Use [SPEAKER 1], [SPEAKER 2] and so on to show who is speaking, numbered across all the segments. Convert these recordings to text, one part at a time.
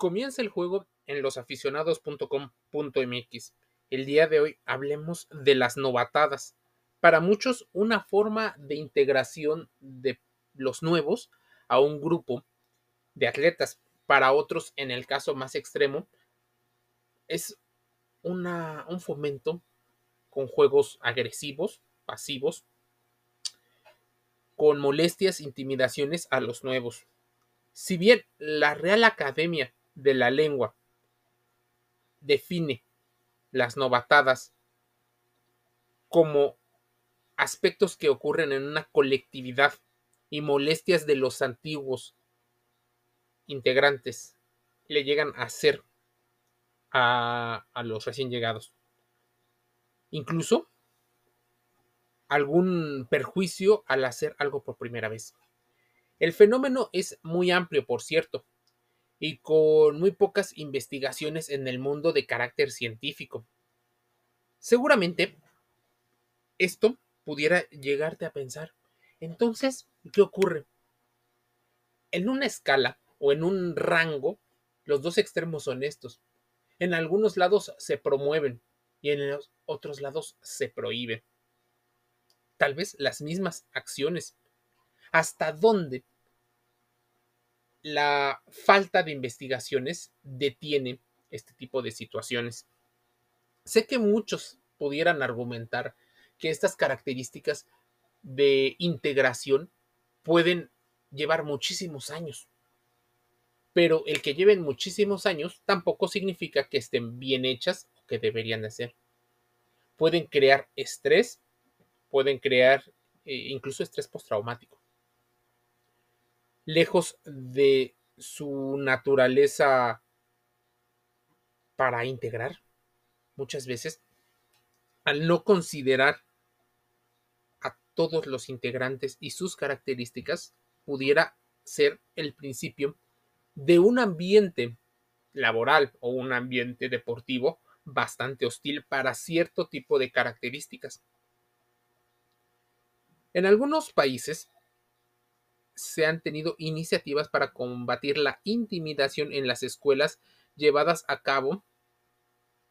[SPEAKER 1] Comienza el juego en losaficionados.com.mx. El día de hoy hablemos de las novatadas. Para muchos, una forma de integración de los nuevos a un grupo de atletas. Para otros, en el caso más extremo, es una, un fomento con juegos agresivos, pasivos, con molestias, intimidaciones a los nuevos. Si bien la Real Academia de la Lengua define las novatadas como aspectos que ocurren en una colectividad y molestias de los antiguos integrantes le llegan a hacer a, a los recién llegados. Incluso algún perjuicio al hacer algo por primera vez. El fenómeno es muy amplio, por cierto, y con muy pocas investigaciones en el mundo de carácter científico. Seguramente esto pudiera llegarte a pensar, entonces, ¿qué ocurre? En una escala o en un rango, los dos extremos son estos. En algunos lados se promueven y en otros lados se prohíben. Tal vez las mismas acciones. ¿Hasta dónde la falta de investigaciones detiene este tipo de situaciones? Sé que muchos pudieran argumentar que estas características de integración pueden llevar muchísimos años. Pero el que lleven muchísimos años tampoco significa que estén bien hechas o que deberían de ser. Pueden crear estrés, pueden crear eh, incluso estrés postraumático. Lejos de su naturaleza para integrar, muchas veces, al no considerar a todos los integrantes y sus características, pudiera ser el principio de un ambiente laboral o un ambiente deportivo bastante hostil para cierto tipo de características. En algunos países se han tenido iniciativas para combatir la intimidación en las escuelas llevadas a cabo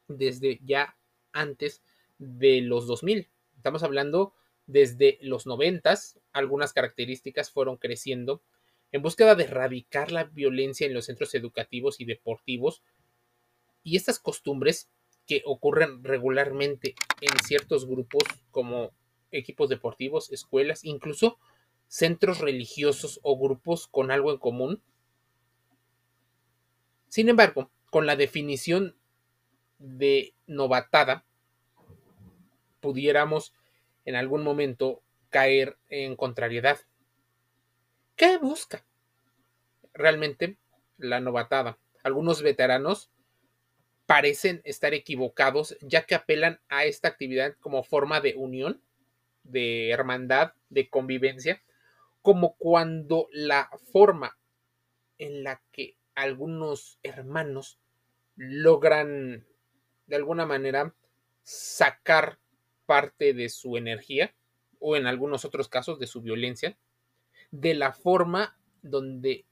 [SPEAKER 1] desde ya antes de los 2000. Estamos hablando desde los 90, algunas características fueron creciendo en búsqueda de erradicar la violencia en los centros educativos y deportivos y estas costumbres que ocurren regularmente en ciertos grupos como equipos deportivos, escuelas, incluso centros religiosos o grupos con algo en común. Sin embargo, con la definición de novatada, pudiéramos en algún momento caer en contrariedad. ¿Qué busca realmente la novatada? Algunos veteranos parecen estar equivocados ya que apelan a esta actividad como forma de unión, de hermandad, de convivencia, como cuando la forma en la que algunos hermanos logran de alguna manera sacar parte de su energía o en algunos otros casos de su violencia, de la forma donde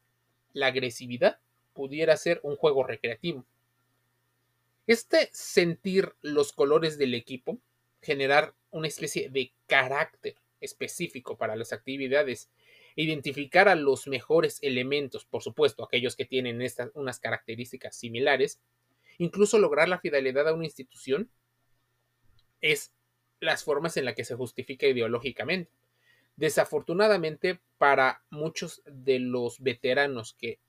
[SPEAKER 1] la agresividad pudiera ser un juego recreativo. Este sentir los colores del equipo, generar una especie de carácter específico para las actividades, identificar a los mejores elementos, por supuesto, aquellos que tienen estas, unas características similares, incluso lograr la fidelidad a una institución, es las formas en las que se justifica ideológicamente. Desafortunadamente, para muchos de los veteranos que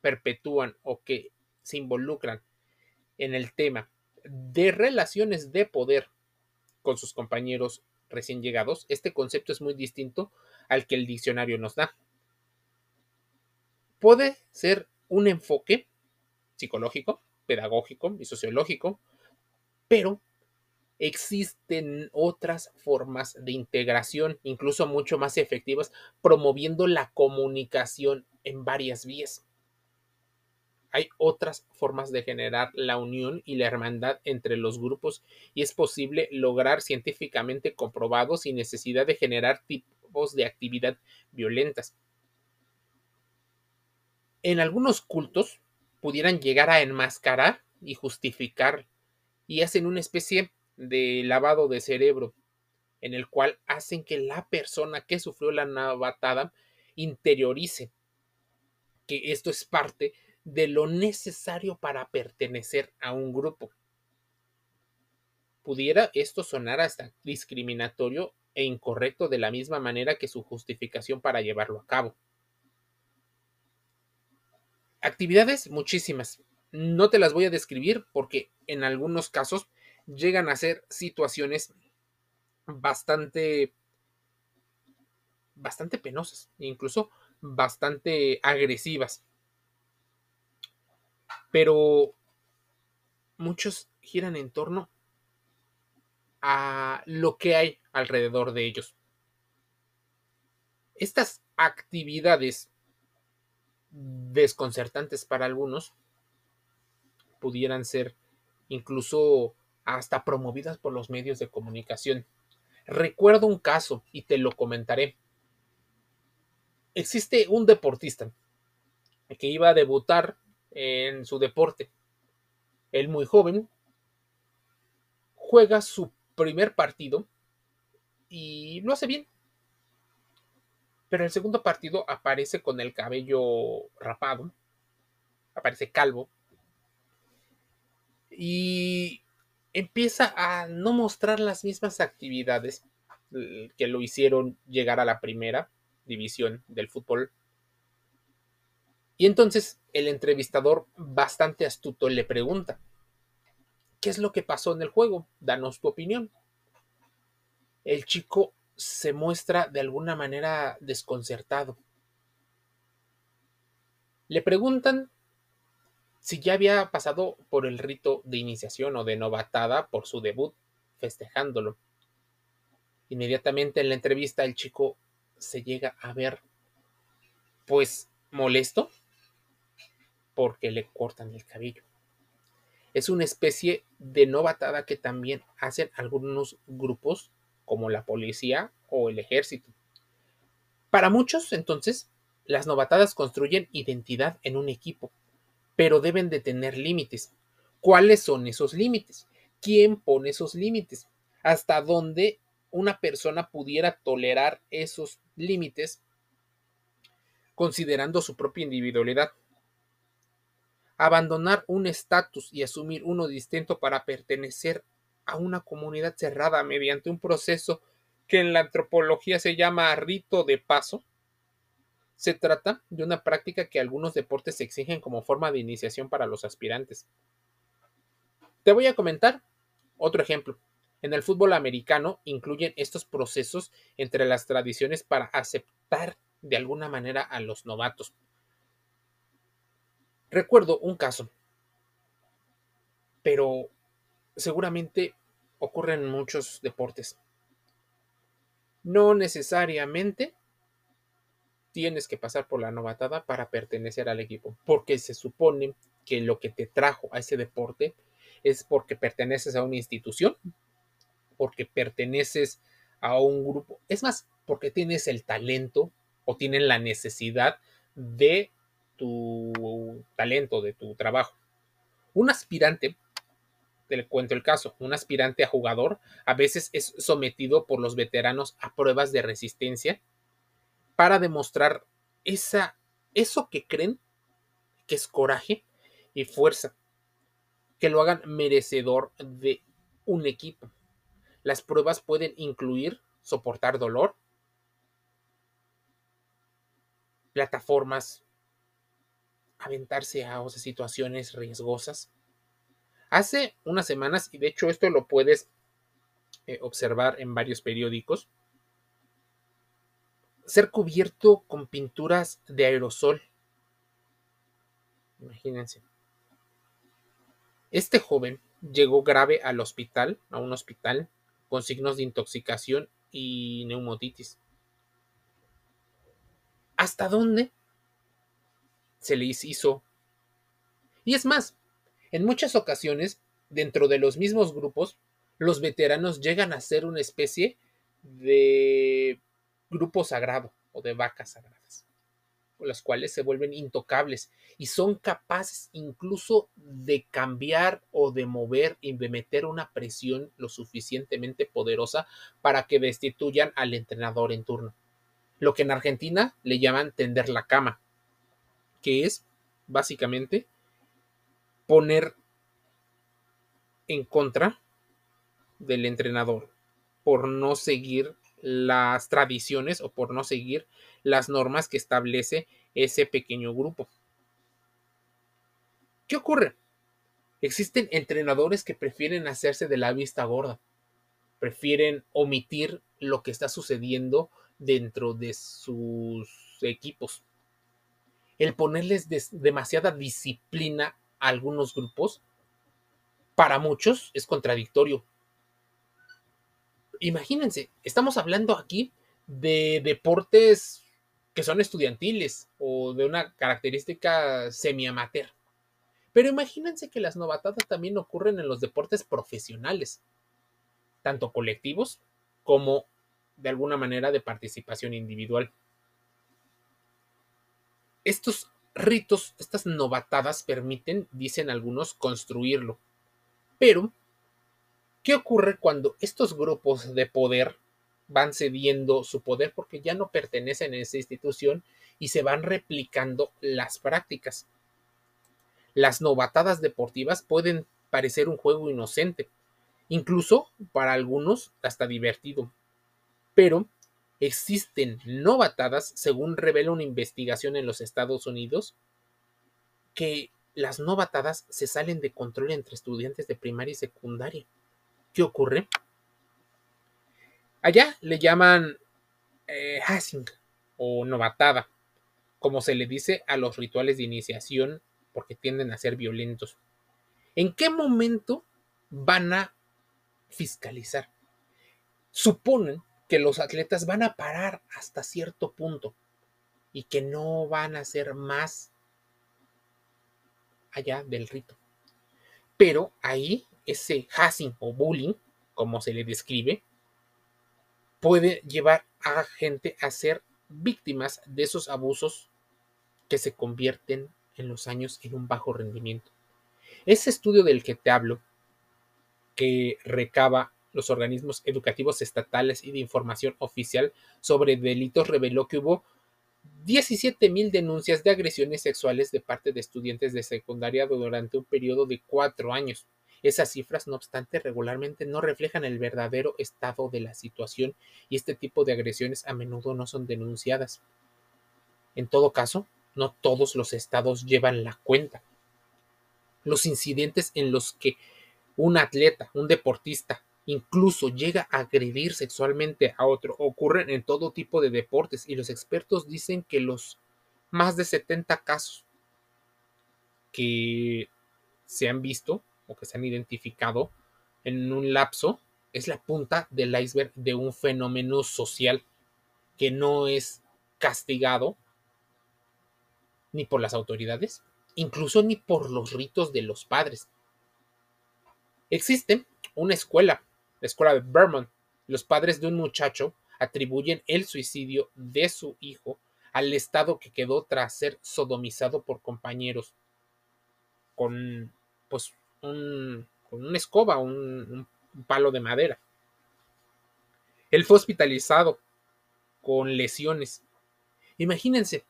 [SPEAKER 1] perpetúan o que se involucran en el tema de relaciones de poder con sus compañeros recién llegados, este concepto es muy distinto al que el diccionario nos da. Puede ser un enfoque psicológico, pedagógico y sociológico, pero existen otras formas de integración, incluso mucho más efectivas, promoviendo la comunicación en varias vías. Hay otras formas de generar la unión y la hermandad entre los grupos y es posible lograr científicamente comprobado sin necesidad de generar de actividad violentas. En algunos cultos pudieran llegar a enmascarar y justificar y hacen una especie de lavado de cerebro en el cual hacen que la persona que sufrió la novatada interiorice que esto es parte de lo necesario para pertenecer a un grupo. Pudiera esto sonar hasta discriminatorio e incorrecto de la misma manera que su justificación para llevarlo a cabo. Actividades muchísimas. No te las voy a describir porque en algunos casos llegan a ser situaciones bastante bastante penosas, incluso bastante agresivas. Pero muchos giran en torno a lo que hay alrededor de ellos. Estas actividades desconcertantes para algunos pudieran ser incluso hasta promovidas por los medios de comunicación. Recuerdo un caso y te lo comentaré. Existe un deportista que iba a debutar en su deporte. Él muy joven juega su primer partido y lo hace bien. Pero el segundo partido aparece con el cabello rapado, aparece calvo y empieza a no mostrar las mismas actividades que lo hicieron llegar a la primera división del fútbol. Y entonces el entrevistador, bastante astuto, le pregunta, ¿qué es lo que pasó en el juego? Danos tu opinión. El chico se muestra de alguna manera desconcertado. Le preguntan si ya había pasado por el rito de iniciación o de novatada por su debut, festejándolo. Inmediatamente en la entrevista el chico se llega a ver pues molesto porque le cortan el cabello. Es una especie de novatada que también hacen algunos grupos como la policía o el ejército. Para muchos, entonces, las novatadas construyen identidad en un equipo, pero deben de tener límites. ¿Cuáles son esos límites? ¿Quién pone esos límites? ¿Hasta dónde una persona pudiera tolerar esos límites considerando su propia individualidad? Abandonar un estatus y asumir uno distinto para pertenecer a una comunidad cerrada mediante un proceso que en la antropología se llama rito de paso. Se trata de una práctica que algunos deportes exigen como forma de iniciación para los aspirantes. Te voy a comentar otro ejemplo. En el fútbol americano incluyen estos procesos entre las tradiciones para aceptar de alguna manera a los novatos. Recuerdo un caso, pero seguramente ocurre en muchos deportes. No necesariamente tienes que pasar por la novatada para pertenecer al equipo, porque se supone que lo que te trajo a ese deporte es porque perteneces a una institución, porque perteneces a un grupo, es más, porque tienes el talento o tienen la necesidad de tu talento, de tu trabajo. Un aspirante te cuento el caso, un aspirante a jugador a veces es sometido por los veteranos a pruebas de resistencia para demostrar esa, eso que creen que es coraje y fuerza, que lo hagan merecedor de un equipo. Las pruebas pueden incluir soportar dolor, plataformas, aventarse a situaciones riesgosas, Hace unas semanas, y de hecho esto lo puedes eh, observar en varios periódicos, ser cubierto con pinturas de aerosol. Imagínense. Este joven llegó grave al hospital, a un hospital, con signos de intoxicación y neumotitis. ¿Hasta dónde se les hizo? Y es más, en muchas ocasiones, dentro de los mismos grupos, los veteranos llegan a ser una especie de grupo sagrado o de vacas sagradas. las cuales se vuelven intocables y son capaces incluso de cambiar o de mover y de meter una presión lo suficientemente poderosa para que destituyan al entrenador en turno. Lo que en Argentina le llaman tender la cama, que es básicamente poner en contra del entrenador por no seguir las tradiciones o por no seguir las normas que establece ese pequeño grupo. ¿Qué ocurre? Existen entrenadores que prefieren hacerse de la vista gorda, prefieren omitir lo que está sucediendo dentro de sus equipos. El ponerles demasiada disciplina algunos grupos, para muchos es contradictorio. Imagínense, estamos hablando aquí de deportes que son estudiantiles o de una característica semi-amateur. Pero imagínense que las novatadas también ocurren en los deportes profesionales, tanto colectivos como de alguna manera de participación individual. Estos ritos, estas novatadas permiten, dicen algunos, construirlo. Pero, ¿qué ocurre cuando estos grupos de poder van cediendo su poder porque ya no pertenecen a esa institución y se van replicando las prácticas. Las novatadas deportivas pueden parecer un juego inocente, incluso para algunos hasta divertido, pero existen novatadas, según revela una investigación en los Estados Unidos, que las novatadas se salen de control entre estudiantes de primaria y secundaria. ¿Qué ocurre? Allá le llaman eh, o novatada, como se le dice a los rituales de iniciación porque tienden a ser violentos. ¿En qué momento van a fiscalizar? Suponen que los atletas van a parar hasta cierto punto y que no van a hacer más allá del rito. Pero ahí ese hashing o bullying, como se le describe, puede llevar a gente a ser víctimas de esos abusos que se convierten en los años en un bajo rendimiento. Ese estudio del que te hablo, que recaba los organismos educativos estatales y de información oficial sobre delitos, reveló que hubo 17 mil denuncias de agresiones sexuales de parte de estudiantes de secundaria durante un periodo de cuatro años. Esas cifras, no obstante, regularmente no reflejan el verdadero estado de la situación y este tipo de agresiones a menudo no son denunciadas. En todo caso, no todos los estados llevan la cuenta. Los incidentes en los que un atleta, un deportista, incluso llega a agredir sexualmente a otro ocurren en todo tipo de deportes y los expertos dicen que los más de 70 casos que se han visto o que se han identificado en un lapso es la punta del iceberg de un fenómeno social que no es castigado ni por las autoridades, incluso ni por los ritos de los padres. Existe una escuela, la escuela de Vermont. Los padres de un muchacho atribuyen el suicidio de su hijo al estado que quedó tras ser sodomizado por compañeros con pues con una escoba, un, un palo de madera. Él fue hospitalizado con lesiones. Imagínense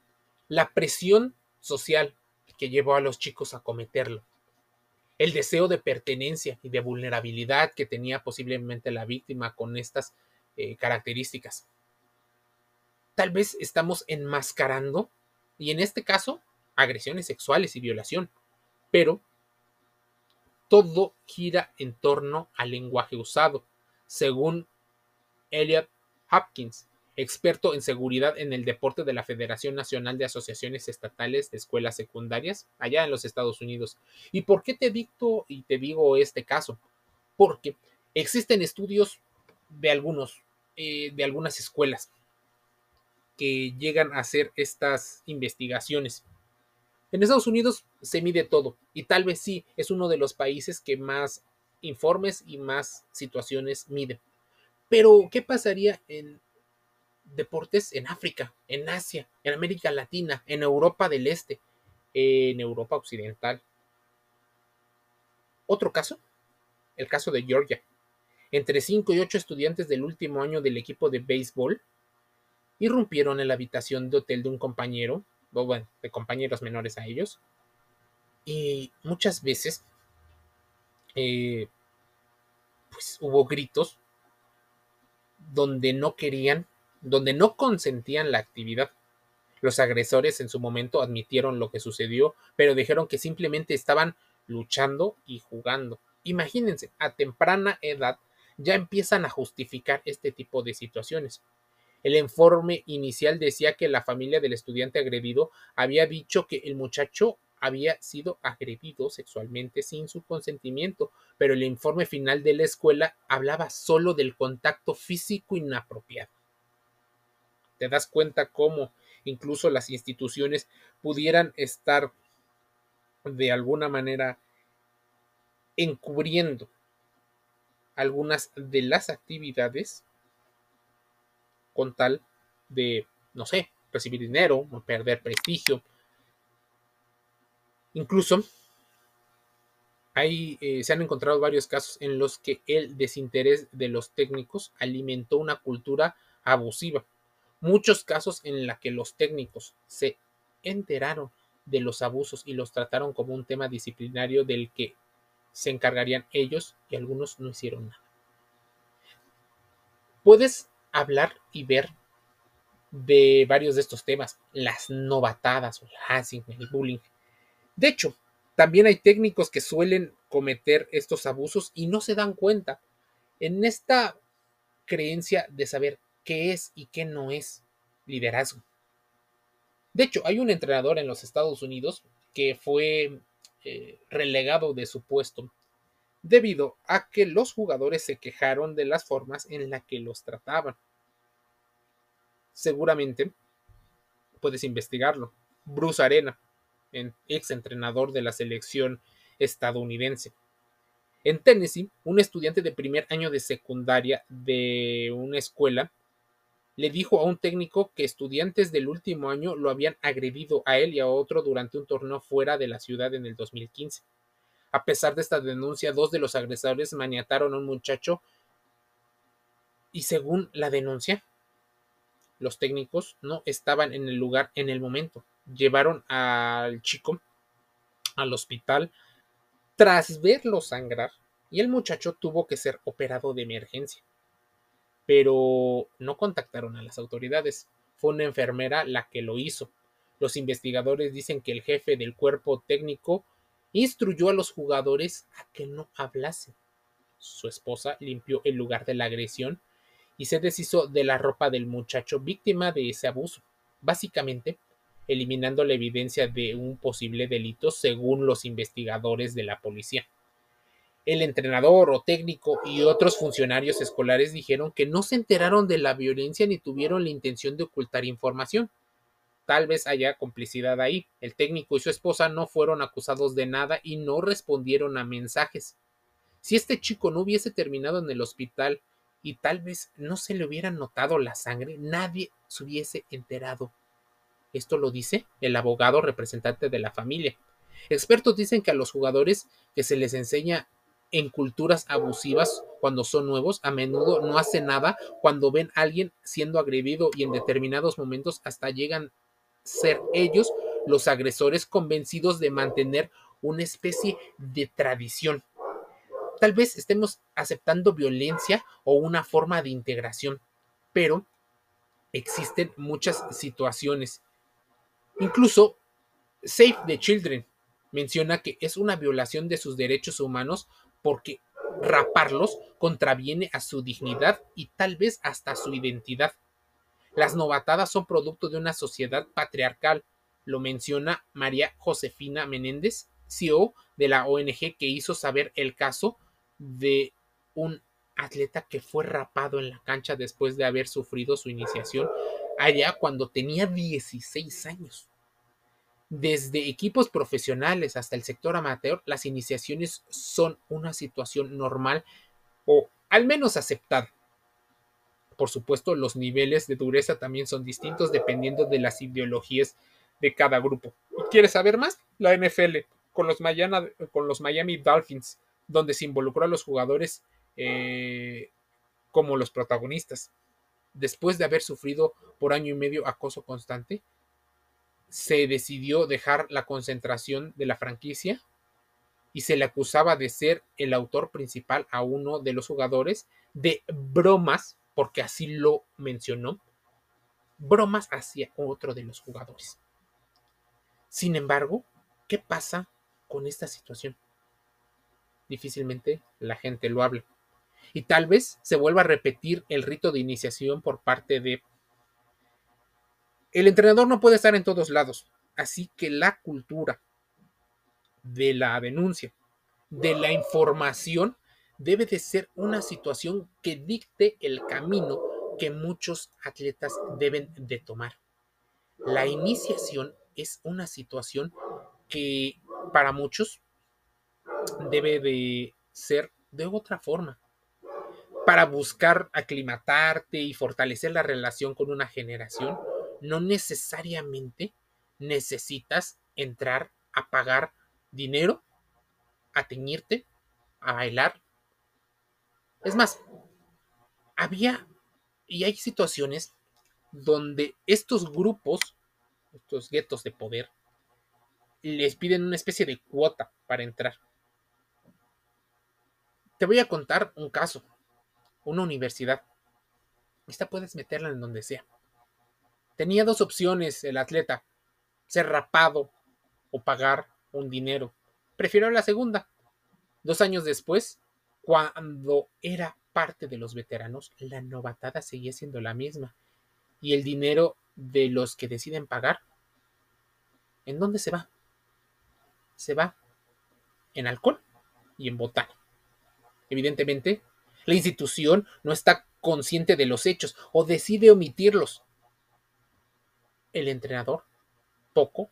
[SPEAKER 1] la presión social que llevó a los chicos a cometerlo. El deseo de pertenencia y de vulnerabilidad que tenía posiblemente la víctima con estas eh, características. Tal vez estamos enmascarando, y en este caso, agresiones sexuales y violación, pero todo gira en torno al lenguaje usado, según Elliot Hopkins, experto en seguridad en el deporte de la Federación Nacional de Asociaciones Estatales de Escuelas Secundarias, allá en los Estados Unidos. ¿Y por qué te dicto y te digo este caso? Porque existen estudios de algunos, eh, de algunas escuelas que llegan a hacer estas investigaciones en Estados Unidos se mide todo y tal vez sí es uno de los países que más informes y más situaciones mide. Pero, ¿qué pasaría en deportes en África, en Asia, en América Latina, en Europa del Este, en Europa Occidental. Otro caso, el caso de Georgia. Entre 5 y 8 estudiantes del último año del equipo de béisbol irrumpieron en la habitación de hotel de un compañero, o bueno, de compañeros menores a ellos, y muchas veces eh, pues hubo gritos donde no querían, donde no consentían la actividad. Los agresores en su momento admitieron lo que sucedió, pero dijeron que simplemente estaban luchando y jugando. Imagínense, a temprana edad ya empiezan a justificar este tipo de situaciones. El informe inicial decía que la familia del estudiante agredido había dicho que el muchacho había sido agredido sexualmente sin su consentimiento, pero el informe final de la escuela hablaba solo del contacto físico inapropiado. Te das cuenta cómo incluso las instituciones pudieran estar de alguna manera encubriendo algunas de las actividades con tal de, no sé, recibir dinero, perder prestigio. Incluso eh, se han encontrado varios casos en los que el desinterés de los técnicos alimentó una cultura abusiva. Muchos casos en los que los técnicos se enteraron de los abusos y los trataron como un tema disciplinario del que se encargarían ellos y algunos no hicieron nada. Puedes hablar y ver de varios de estos temas, las novatadas, el harassing, el bullying. De hecho, también hay técnicos que suelen cometer estos abusos y no se dan cuenta. En esta creencia de saber qué es y qué no es liderazgo. De hecho, hay un entrenador en los Estados Unidos que fue eh, relegado de su puesto debido a que los jugadores se quejaron de las formas en las que los trataban. Seguramente puedes investigarlo. Bruce Arena, ex entrenador de la selección estadounidense. En Tennessee, un estudiante de primer año de secundaria de una escuela le dijo a un técnico que estudiantes del último año lo habían agredido a él y a otro durante un torneo fuera de la ciudad en el 2015. A pesar de esta denuncia, dos de los agresores maniataron a un muchacho y según la denuncia, los técnicos no estaban en el lugar en el momento. Llevaron al chico al hospital tras verlo sangrar y el muchacho tuvo que ser operado de emergencia. Pero no contactaron a las autoridades. Fue una enfermera la que lo hizo. Los investigadores dicen que el jefe del cuerpo técnico instruyó a los jugadores a que no hablasen. Su esposa limpió el lugar de la agresión y se deshizo de la ropa del muchacho víctima de ese abuso, básicamente eliminando la evidencia de un posible delito según los investigadores de la policía. El entrenador o técnico y otros funcionarios escolares dijeron que no se enteraron de la violencia ni tuvieron la intención de ocultar información. Tal vez haya complicidad ahí. El técnico y su esposa no fueron acusados de nada y no respondieron a mensajes. Si este chico no hubiese terminado en el hospital y tal vez no se le hubiera notado la sangre, nadie se hubiese enterado. Esto lo dice el abogado representante de la familia. Expertos dicen que a los jugadores que se les enseña en culturas abusivas cuando son nuevos, a menudo no hacen nada cuando ven a alguien siendo agredido y en determinados momentos hasta llegan ser ellos los agresores convencidos de mantener una especie de tradición. Tal vez estemos aceptando violencia o una forma de integración, pero existen muchas situaciones. Incluso Save the Children menciona que es una violación de sus derechos humanos porque raparlos contraviene a su dignidad y tal vez hasta su identidad. Las novatadas son producto de una sociedad patriarcal, lo menciona María Josefina Menéndez, CEO de la ONG que hizo saber el caso de un atleta que fue rapado en la cancha después de haber sufrido su iniciación allá cuando tenía 16 años. Desde equipos profesionales hasta el sector amateur, las iniciaciones son una situación normal o al menos aceptada. Por supuesto, los niveles de dureza también son distintos dependiendo de las ideologías de cada grupo. ¿Quieres saber más? La NFL con los Miami, con los Miami Dolphins, donde se involucró a los jugadores eh, como los protagonistas. Después de haber sufrido por año y medio acoso constante, se decidió dejar la concentración de la franquicia y se le acusaba de ser el autor principal a uno de los jugadores de bromas, porque así lo mencionó, bromas hacia otro de los jugadores. Sin embargo, ¿qué pasa con esta situación? Difícilmente la gente lo habla. Y tal vez se vuelva a repetir el rito de iniciación por parte de el entrenador no puede estar en todos lados, así que la cultura de la denuncia, de la información, debe de ser una situación que dicte el camino que muchos atletas deben de tomar. La iniciación es una situación que para muchos debe de ser de otra forma. Para buscar aclimatarte y fortalecer la relación con una generación, no necesariamente necesitas entrar a pagar dinero, a teñirte, a bailar. Es más, había y hay situaciones donde estos grupos, estos guetos de poder, les piden una especie de cuota para entrar. Te voy a contar un caso, una universidad. Esta puedes meterla en donde sea. Tenía dos opciones el atleta, ser rapado o pagar un dinero. Prefirió la segunda. Dos años después, cuando era parte de los veteranos, la novatada seguía siendo la misma. Y el dinero de los que deciden pagar, ¿en dónde se va? Se va en alcohol y en botana. Evidentemente, la institución no está consciente de los hechos o decide omitirlos el entrenador poco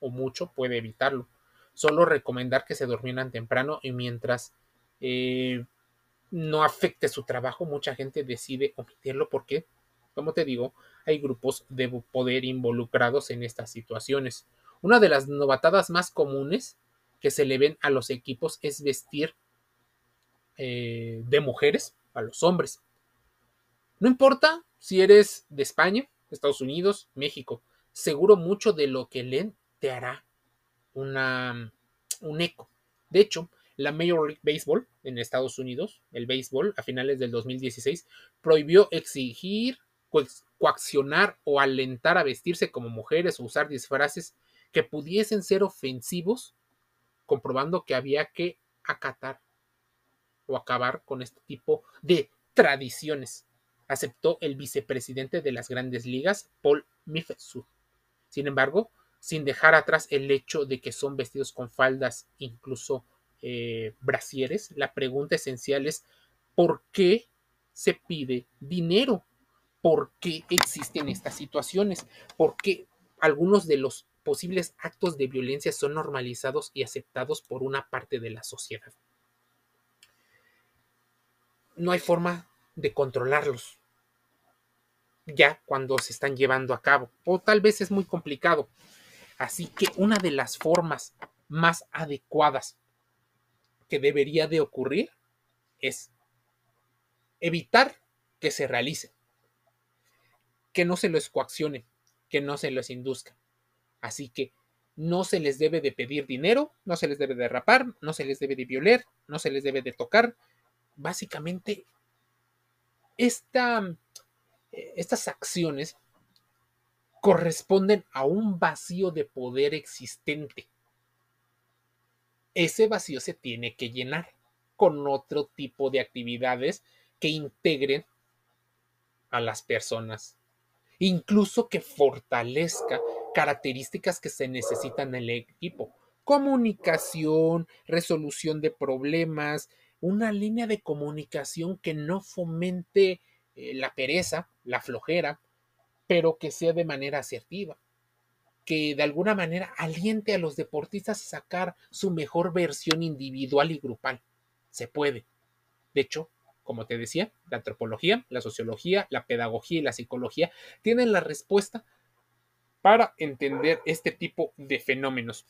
[SPEAKER 1] o mucho puede evitarlo. Solo recomendar que se durmieran temprano y mientras eh, no afecte su trabajo, mucha gente decide omitirlo porque, como te digo, hay grupos de poder involucrados en estas situaciones. Una de las novatadas más comunes que se le ven a los equipos es vestir eh, de mujeres a los hombres. No importa si eres de España, Estados Unidos, México. Seguro mucho de lo que leen te hará una, un eco. De hecho, la Major League Baseball en Estados Unidos, el béisbol, a finales del 2016, prohibió exigir, coaccionar o alentar a vestirse como mujeres o usar disfraces que pudiesen ser ofensivos, comprobando que había que acatar o acabar con este tipo de tradiciones aceptó el vicepresidente de las grandes ligas, Paul Mifsud. Sin embargo, sin dejar atrás el hecho de que son vestidos con faldas, incluso eh, brasieres, la pregunta esencial es ¿por qué se pide dinero? ¿Por qué existen estas situaciones? ¿Por qué algunos de los posibles actos de violencia son normalizados y aceptados por una parte de la sociedad? No hay forma de controlarlos ya cuando se están llevando a cabo. O tal vez es muy complicado. Así que una de las formas más adecuadas que debería de ocurrir es evitar que se realice, que no se los coaccione, que no se los induzca. Así que no se les debe de pedir dinero, no se les debe de rapar, no se les debe de violar, no se les debe de tocar. Básicamente, esta estas acciones corresponden a un vacío de poder existente. Ese vacío se tiene que llenar con otro tipo de actividades que integren a las personas, incluso que fortalezca características que se necesitan en el equipo, comunicación, resolución de problemas, una línea de comunicación que no fomente eh, la pereza, la flojera, pero que sea de manera asertiva, que de alguna manera aliente a los deportistas a sacar su mejor versión individual y grupal. Se puede. De hecho, como te decía, la antropología, la sociología, la pedagogía y la psicología tienen la respuesta para entender este tipo de fenómenos.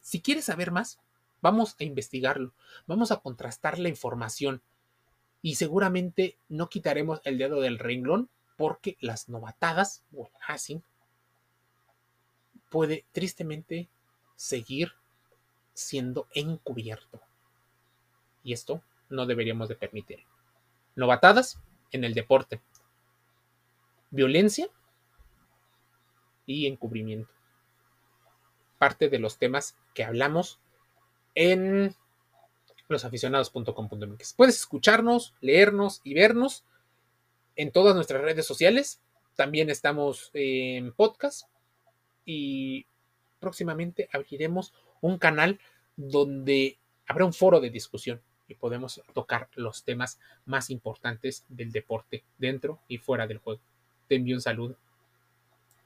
[SPEAKER 1] Si quieres saber más, vamos a investigarlo, vamos a contrastar la información y seguramente no quitaremos el dedo del renglón porque las novatadas o el hacking puede tristemente seguir siendo encubierto. Y esto no deberíamos de permitir. Novatadas en el deporte. Violencia y encubrimiento. Parte de los temas que hablamos en losaficionados.com.mx. Puedes escucharnos, leernos y vernos en todas nuestras redes sociales. También estamos en podcast y próximamente abriremos un canal donde habrá un foro de discusión y podemos tocar los temas más importantes del deporte dentro y fuera del juego. Te envío un saludo.